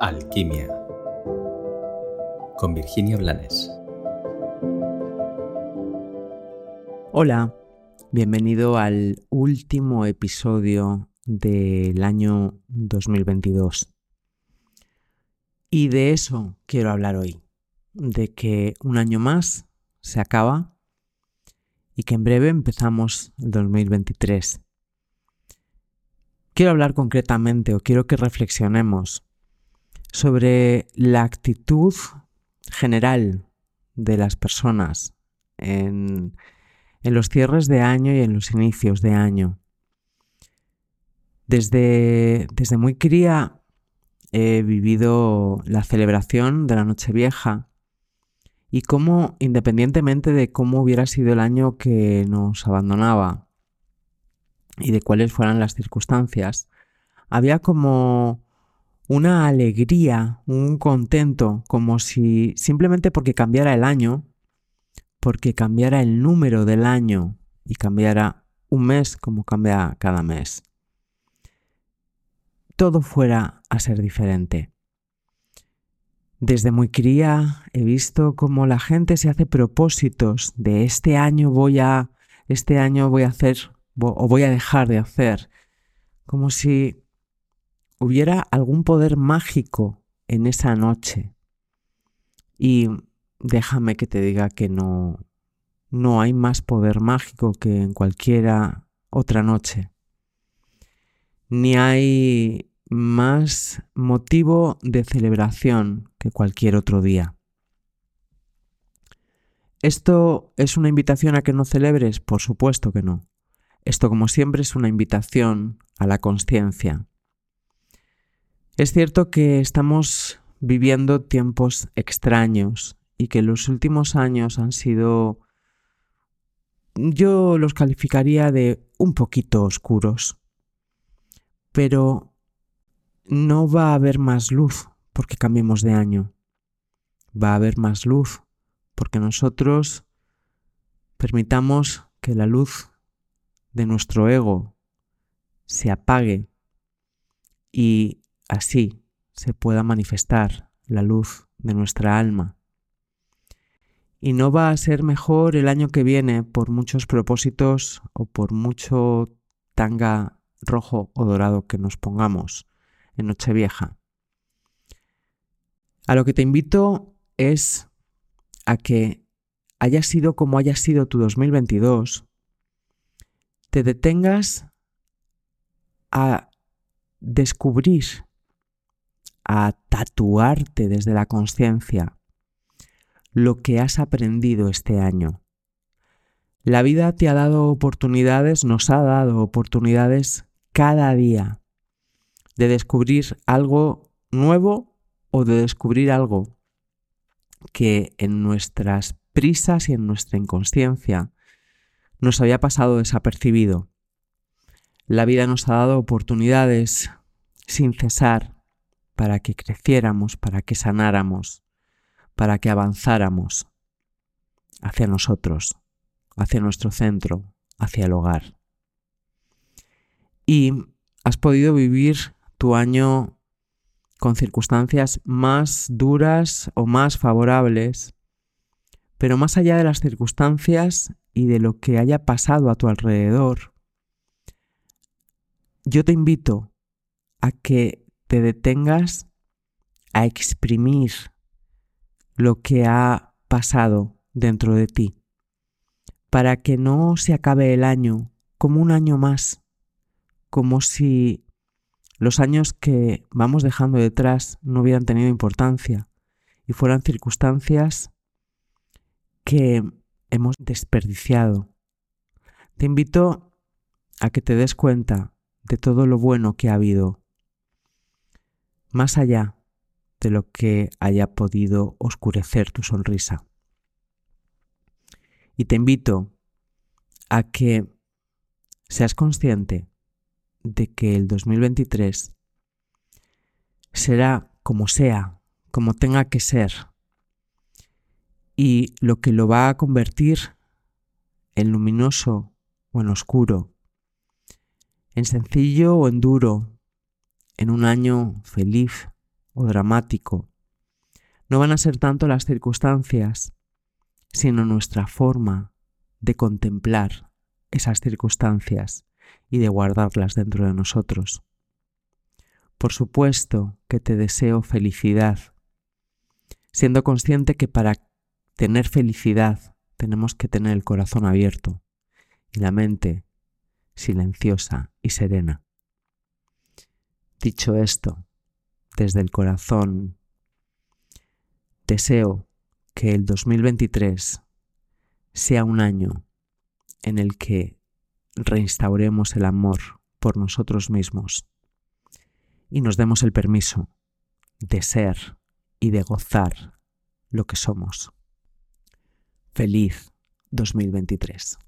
Alquimia con Virginia Blanes. Hola, bienvenido al último episodio del año 2022. Y de eso quiero hablar hoy, de que un año más se acaba y que en breve empezamos el 2023. Quiero hablar concretamente o quiero que reflexionemos sobre la actitud general de las personas en, los cierres de año y en los inicios de año. Desde, desde muy cría he vivido la celebración de la Nochevieja y cómo, independientemente de cómo hubiera sido el año que nos abandonaba y de cuáles fueran las circunstancias, había como una alegría, un contento, como si simplemente porque cambiara el año, porque cambiara el número del año y cambiara un mes como cambia cada mes, todo fuera a ser diferente. Desde muy cría he visto cómo la gente se hace propósitos de este año voy a, este año voy a hacer o voy a dejar de hacer, como si hubiera algún poder mágico en esa noche. Y déjame que te diga que no, no hay más poder mágico que en cualquiera otra noche. Ni hay más motivo de celebración que cualquier otro día. ¿Esto es una invitación a que no celebres? Por supuesto que no. Esto, como siempre, es una invitación a la conciencia, es cierto que estamos viviendo tiempos extraños y que los últimos años han sido, yo los calificaría de un poquito oscuros, pero no va a haber más luz porque cambiemos de año, va a haber más luz porque nosotros permitamos que la luz de nuestro ego se apague y así se pueda manifestar la luz de nuestra alma. Y no va a ser mejor el año que viene por muchos propósitos o por mucho tanga rojo o dorado que nos pongamos en Nochevieja. A lo que te invito es a que haya sido como haya sido tu 2022, te detengas a descubrir a tatuarte desde la conciencia lo que has aprendido este año. La vida te ha dado oportunidades, nos ha dado oportunidades cada día de descubrir algo nuevo o de descubrir algo que en nuestras prisas y en nuestra inconsciencia nos había pasado desapercibido. La vida nos ha dado oportunidades sin cesar para que creciéramos, para que sanáramos, para que avanzáramos hacia nosotros, hacia nuestro centro, hacia el hogar. Y has podido vivir tu año con circunstancias más duras o más favorables, pero más allá de las circunstancias y de lo que haya pasado a tu alrededor, yo te invito a que te detengas a exprimir lo que ha pasado dentro de ti, para que no se acabe el año como un año más, como si los años que vamos dejando detrás no hubieran tenido importancia y fueran circunstancias que hemos desperdiciado. Te invito a que te des cuenta de todo lo bueno que ha habido más allá de lo que haya podido oscurecer tu sonrisa. Y te invito a que seas consciente de que el 2023 será como sea, como tenga que ser, y lo que lo va a convertir en luminoso o en oscuro, en sencillo o en duro, en un año feliz o dramático, no van a ser tanto las circunstancias, sino nuestra forma de contemplar esas circunstancias y de guardarlas dentro de nosotros. Por supuesto que te deseo felicidad, siendo consciente que para tener felicidad tenemos que tener el corazón abierto y la mente silenciosa y serena. Dicho esto, desde el corazón, deseo que el 2023 sea un año en el que reinstauremos el amor por nosotros mismos y nos demos el permiso de ser y de gozar lo que somos. Feliz 2023.